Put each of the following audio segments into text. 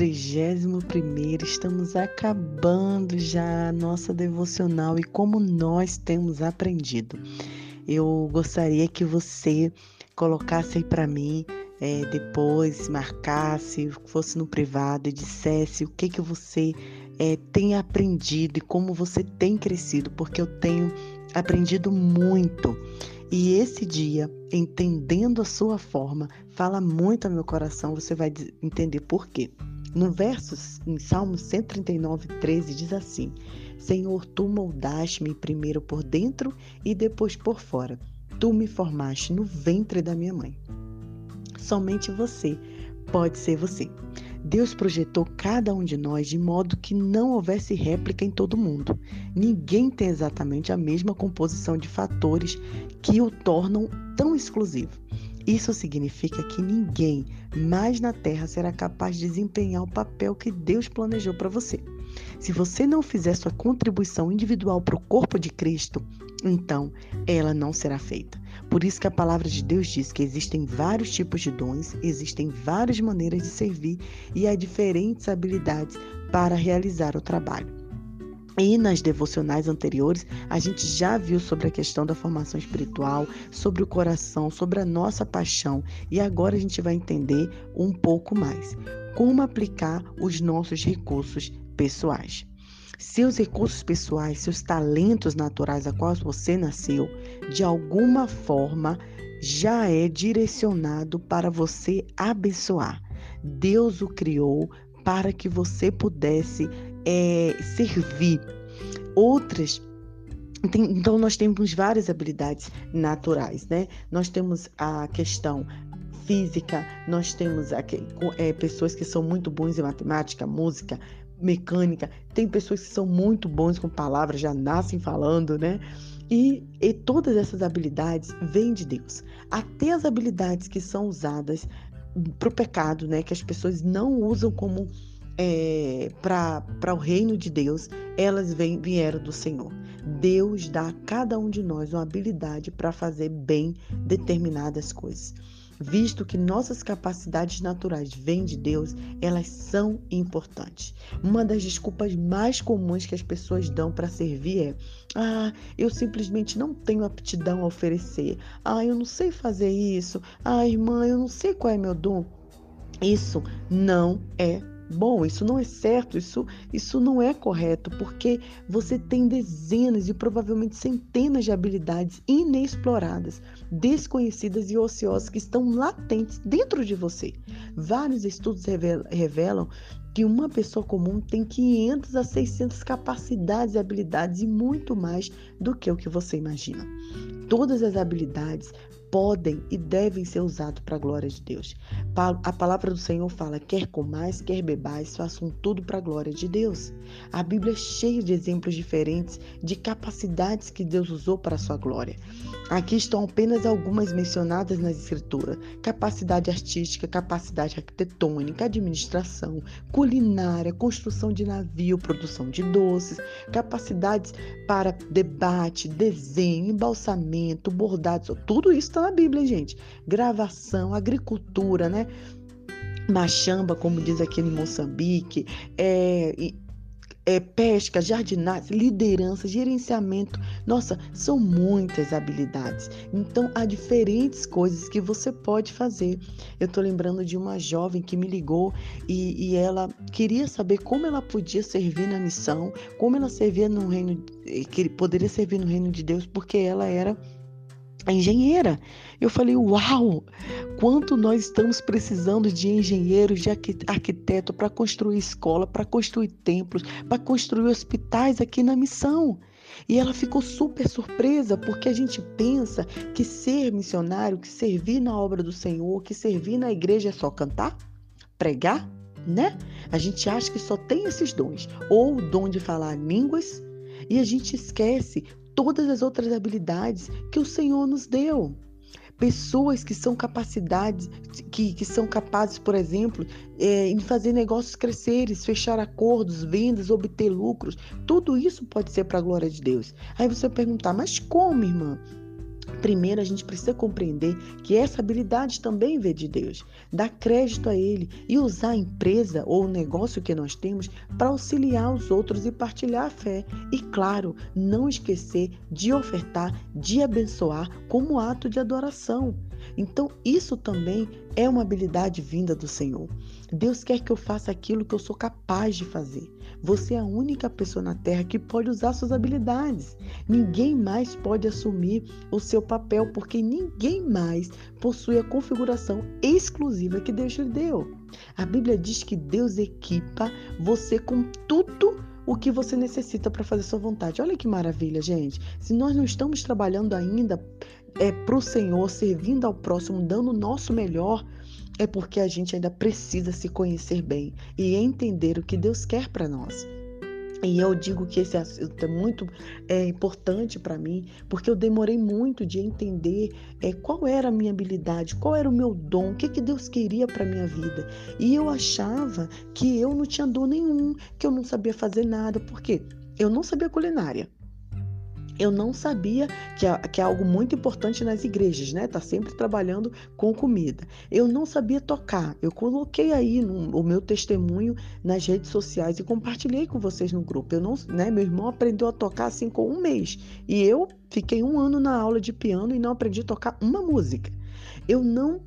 31, estamos acabando já a nossa devocional e como nós temos aprendido. Eu gostaria que você colocasse aí para mim é, depois, marcasse, fosse no privado e dissesse o que que você é, tem aprendido e como você tem crescido, porque eu tenho aprendido muito. E esse dia, entendendo a sua forma, fala muito ao meu coração, você vai entender por quê. No verso, em Salmo 139, 13, diz assim: Senhor, tu moldaste-me primeiro por dentro e depois por fora. Tu me formaste no ventre da minha mãe. Somente você pode ser você. Deus projetou cada um de nós de modo que não houvesse réplica em todo mundo. Ninguém tem exatamente a mesma composição de fatores que o tornam tão exclusivo. Isso significa que ninguém mais na Terra será capaz de desempenhar o papel que Deus planejou para você. Se você não fizer sua contribuição individual para o corpo de Cristo, então ela não será feita. Por isso que a palavra de Deus diz que existem vários tipos de dons, existem várias maneiras de servir e há diferentes habilidades para realizar o trabalho. E nas devocionais anteriores, a gente já viu sobre a questão da formação espiritual, sobre o coração, sobre a nossa paixão. E agora a gente vai entender um pouco mais como aplicar os nossos recursos pessoais. Seus recursos pessoais, seus talentos naturais a quais você nasceu, de alguma forma já é direcionado para você abençoar. Deus o criou para que você pudesse é, servir. Outras então, nós temos várias habilidades naturais, né? Nós temos a questão física, nós temos é, pessoas que são muito bons em matemática, música, mecânica, tem pessoas que são muito bons com palavras, já nascem falando, né? E, e todas essas habilidades vêm de Deus. Até as habilidades que são usadas para o pecado, né? Que as pessoas não usam como é, para o reino de Deus, elas vêm, vieram do Senhor. Deus dá a cada um de nós uma habilidade para fazer bem determinadas coisas visto que nossas capacidades naturais vêm de Deus, elas são importantes. Uma das desculpas mais comuns que as pessoas dão para servir é: ah, eu simplesmente não tenho aptidão a oferecer. Ah, eu não sei fazer isso. Ah, irmã, eu não sei qual é meu dom. Isso não é bom, isso não é certo, isso, isso não é correto, porque você tem dezenas e provavelmente centenas de habilidades inexploradas, desconhecidas e ociosas que estão latentes dentro de você. Vários estudos revelam que uma pessoa comum tem 500 a 600 capacidades e habilidades e muito mais do que o que você imagina. Todas as habilidades podem e devem ser usados para a glória de Deus. A palavra do Senhor fala: quer comais, quer bebais, façam tudo para a glória de Deus. A Bíblia é cheia de exemplos diferentes de capacidades que Deus usou para a sua glória. Aqui estão apenas algumas mencionadas nas Escrituras: capacidade artística, capacidade arquitetônica, administração, culinária, construção de navio, produção de doces, capacidades para debate, desenho, embalsamento, bordados, tudo isso está na Bíblia, gente. Gravação, agricultura, né? Machamba, como diz aqui em Moçambique, é, é, pesca, jardinagem, liderança, gerenciamento. Nossa, são muitas habilidades. Então, há diferentes coisas que você pode fazer. Eu estou lembrando de uma jovem que me ligou e, e, ela queria saber como ela podia servir na missão, como ela servia no reino, que poderia servir no reino de Deus, porque ela era a engenheira. Eu falei, uau, quanto nós estamos precisando de engenheiros, de arquiteto para construir escola, para construir templos, para construir hospitais aqui na missão. E ela ficou super surpresa, porque a gente pensa que ser missionário, que servir na obra do Senhor, que servir na igreja é só cantar, pregar, né? A gente acha que só tem esses dons, ou o dom de falar línguas, e a gente esquece todas as outras habilidades que o Senhor nos deu. Pessoas que são capacidades, que, que são capazes, por exemplo, é, em fazer negócios crescerem, fechar acordos, vendas, obter lucros. Tudo isso pode ser para a glória de Deus. Aí você vai perguntar, mas como, irmã? Primeiro, a gente precisa compreender que essa habilidade também vem de Deus. Dar crédito a Ele e usar a empresa ou o negócio que nós temos para auxiliar os outros e partilhar a fé. E, claro, não esquecer de ofertar, de abençoar como ato de adoração. Então, isso também é uma habilidade vinda do Senhor. Deus quer que eu faça aquilo que eu sou capaz de fazer. Você é a única pessoa na Terra que pode usar suas habilidades. Ninguém mais pode assumir o seu papel, porque ninguém mais possui a configuração exclusiva que Deus lhe deu. A Bíblia diz que Deus equipa você com tudo o que você necessita para fazer sua vontade. Olha que maravilha, gente. Se nós não estamos trabalhando ainda é, para o Senhor, servindo ao próximo, dando o nosso melhor, é porque a gente ainda precisa se conhecer bem e entender o que Deus quer para nós. E eu digo que esse assunto é muito é, importante para mim, porque eu demorei muito de entender é, qual era a minha habilidade, qual era o meu dom, o que, que Deus queria para minha vida. E eu achava que eu não tinha dom nenhum, que eu não sabia fazer nada, porque eu não sabia culinária. Eu não sabia que é, que é algo muito importante nas igrejas, né? Tá sempre trabalhando com comida. Eu não sabia tocar. Eu coloquei aí no, o meu testemunho nas redes sociais e compartilhei com vocês no grupo. Eu não, né? Meu irmão aprendeu a tocar assim com um mês e eu fiquei um ano na aula de piano e não aprendi a tocar uma música. Eu não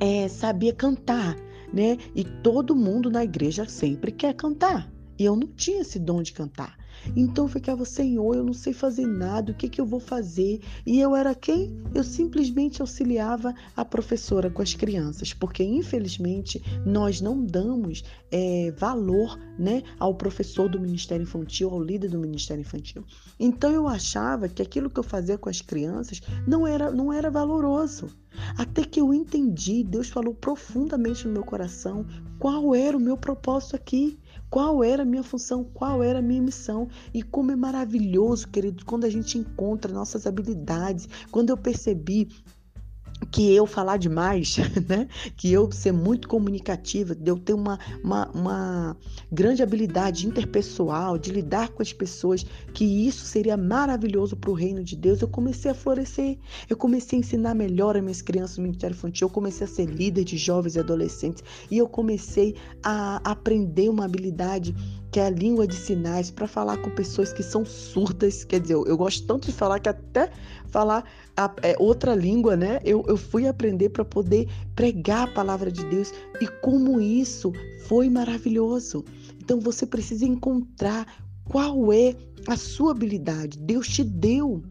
é, sabia cantar, né? E todo mundo na igreja sempre quer cantar. E eu não tinha esse dom de cantar. Então eu ficava, Senhor, eu não sei fazer nada, o que, que eu vou fazer? E eu era quem? Eu simplesmente auxiliava a professora com as crianças, porque infelizmente nós não damos é, valor né, ao professor do Ministério Infantil, ao líder do Ministério Infantil. Então eu achava que aquilo que eu fazia com as crianças não era, não era valoroso. Até que eu entendi, Deus falou profundamente no meu coração qual era o meu propósito aqui. Qual era a minha função? Qual era a minha missão? E como é maravilhoso, querido, quando a gente encontra nossas habilidades. Quando eu percebi que eu falar demais, né? Que eu ser muito comunicativa, de eu ter uma, uma, uma, grande habilidade interpessoal, de lidar com as pessoas, que isso seria maravilhoso para o reino de Deus. Eu comecei a florescer, eu comecei a ensinar melhor as minhas crianças no Ministério Infantil, eu comecei a ser líder de jovens e adolescentes e eu comecei a aprender uma habilidade que é a língua de sinais, para falar com pessoas que são surdas. Quer dizer, eu, eu gosto tanto de falar que até falar a, é, outra língua, né? Eu, eu fui aprender para poder pregar a palavra de Deus e como isso foi maravilhoso. Então você precisa encontrar qual é a sua habilidade. Deus te deu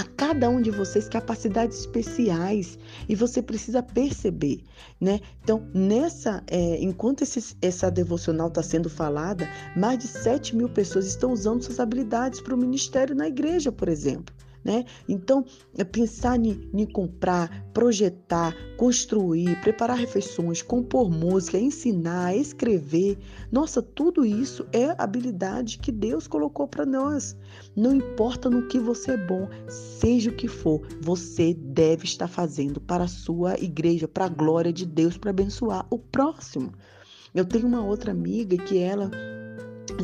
a cada um de vocês capacidades especiais e você precisa perceber, né? Então, nessa, é, enquanto esse, essa devocional está sendo falada, mais de 7 mil pessoas estão usando suas habilidades para o ministério na igreja, por exemplo né? Então, é pensar em comprar, projetar, construir, preparar refeições, compor música, ensinar, escrever, nossa, tudo isso é habilidade que Deus colocou para nós. Não importa no que você é bom, seja o que for, você deve estar fazendo para a sua igreja, para a glória de Deus, para abençoar o próximo. Eu tenho uma outra amiga que ela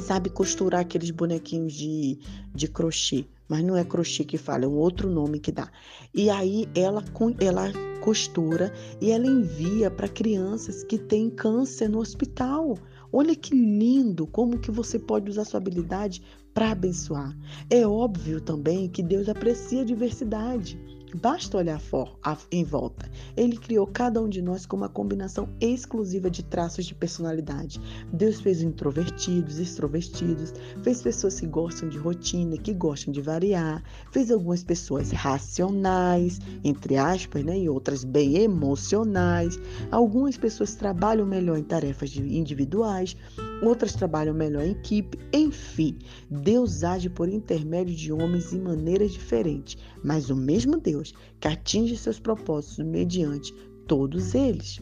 sabe costurar aqueles bonequinhos de, de crochê mas não é crochê que fala, é um outro nome que dá. E aí ela, ela costura e ela envia para crianças que têm câncer no hospital. Olha que lindo como que você pode usar sua habilidade para abençoar. É óbvio também que Deus aprecia a diversidade. Basta olhar for, em volta. Ele criou cada um de nós com uma combinação exclusiva de traços de personalidade. Deus fez introvertidos, extrovertidos, fez pessoas que gostam de rotina, que gostam de variar, fez algumas pessoas racionais, entre aspas, né, e outras bem emocionais. Algumas pessoas trabalham melhor em tarefas individuais, outras trabalham melhor em equipe. Enfim, Deus age por intermédio de homens em maneiras diferentes, mas o mesmo Deus que atinge seus propósitos mediante todos eles.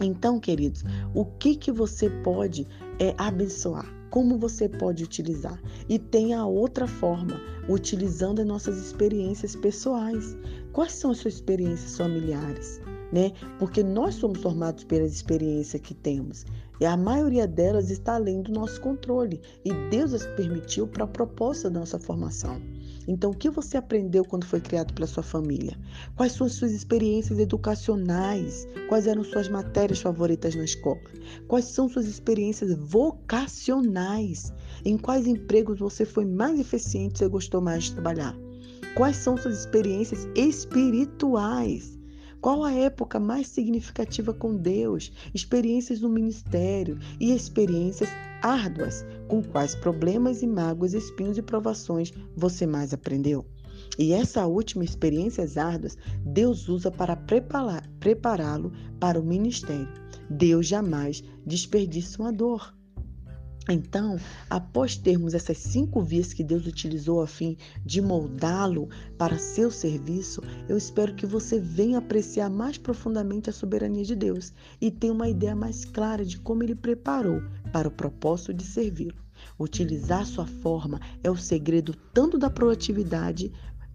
Então, queridos, o que que você pode é, abençoar? Como você pode utilizar? E tem a outra forma, utilizando as nossas experiências pessoais. Quais são as suas experiências familiares? Né? Porque nós somos formados pelas experiências que temos. E a maioria delas está além do nosso controle. E Deus as permitiu para a proposta da nossa formação. Então, o que você aprendeu quando foi criado pela sua família? Quais são as suas experiências educacionais? Quais eram suas matérias favoritas na escola? Quais são suas experiências vocacionais? Em quais empregos você foi mais eficiente e gostou mais de trabalhar? Quais são suas experiências espirituais? Qual a época mais significativa com Deus? Experiências no ministério e experiências árduas. Com quais problemas e mágoas, espinhos e provações você mais aprendeu? E essa última experiências árduas, Deus usa para prepará-lo para o ministério. Deus jamais desperdiça uma dor. Então, após termos essas cinco vias que Deus utilizou a fim de moldá-lo para seu serviço, eu espero que você venha apreciar mais profundamente a soberania de Deus e tenha uma ideia mais clara de como ele preparou para o propósito de servi-lo. Utilizar sua forma é o segredo tanto da proatividade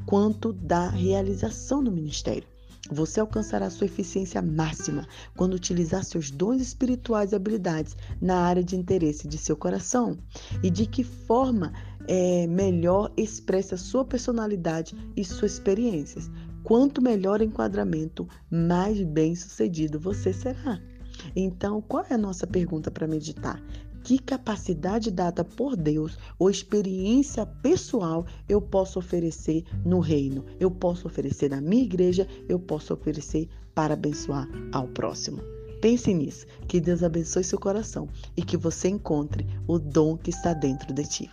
quanto da realização do ministério. Você alcançará sua eficiência máxima quando utilizar seus dons espirituais e habilidades na área de interesse de seu coração. E de que forma é, melhor expressa sua personalidade e suas experiências. Quanto melhor enquadramento, mais bem sucedido você será. Então, qual é a nossa pergunta para meditar? Que capacidade dada por Deus ou experiência pessoal eu posso oferecer no reino, eu posso oferecer na minha igreja, eu posso oferecer para abençoar ao próximo. Pense nisso, que Deus abençoe seu coração e que você encontre o dom que está dentro de ti.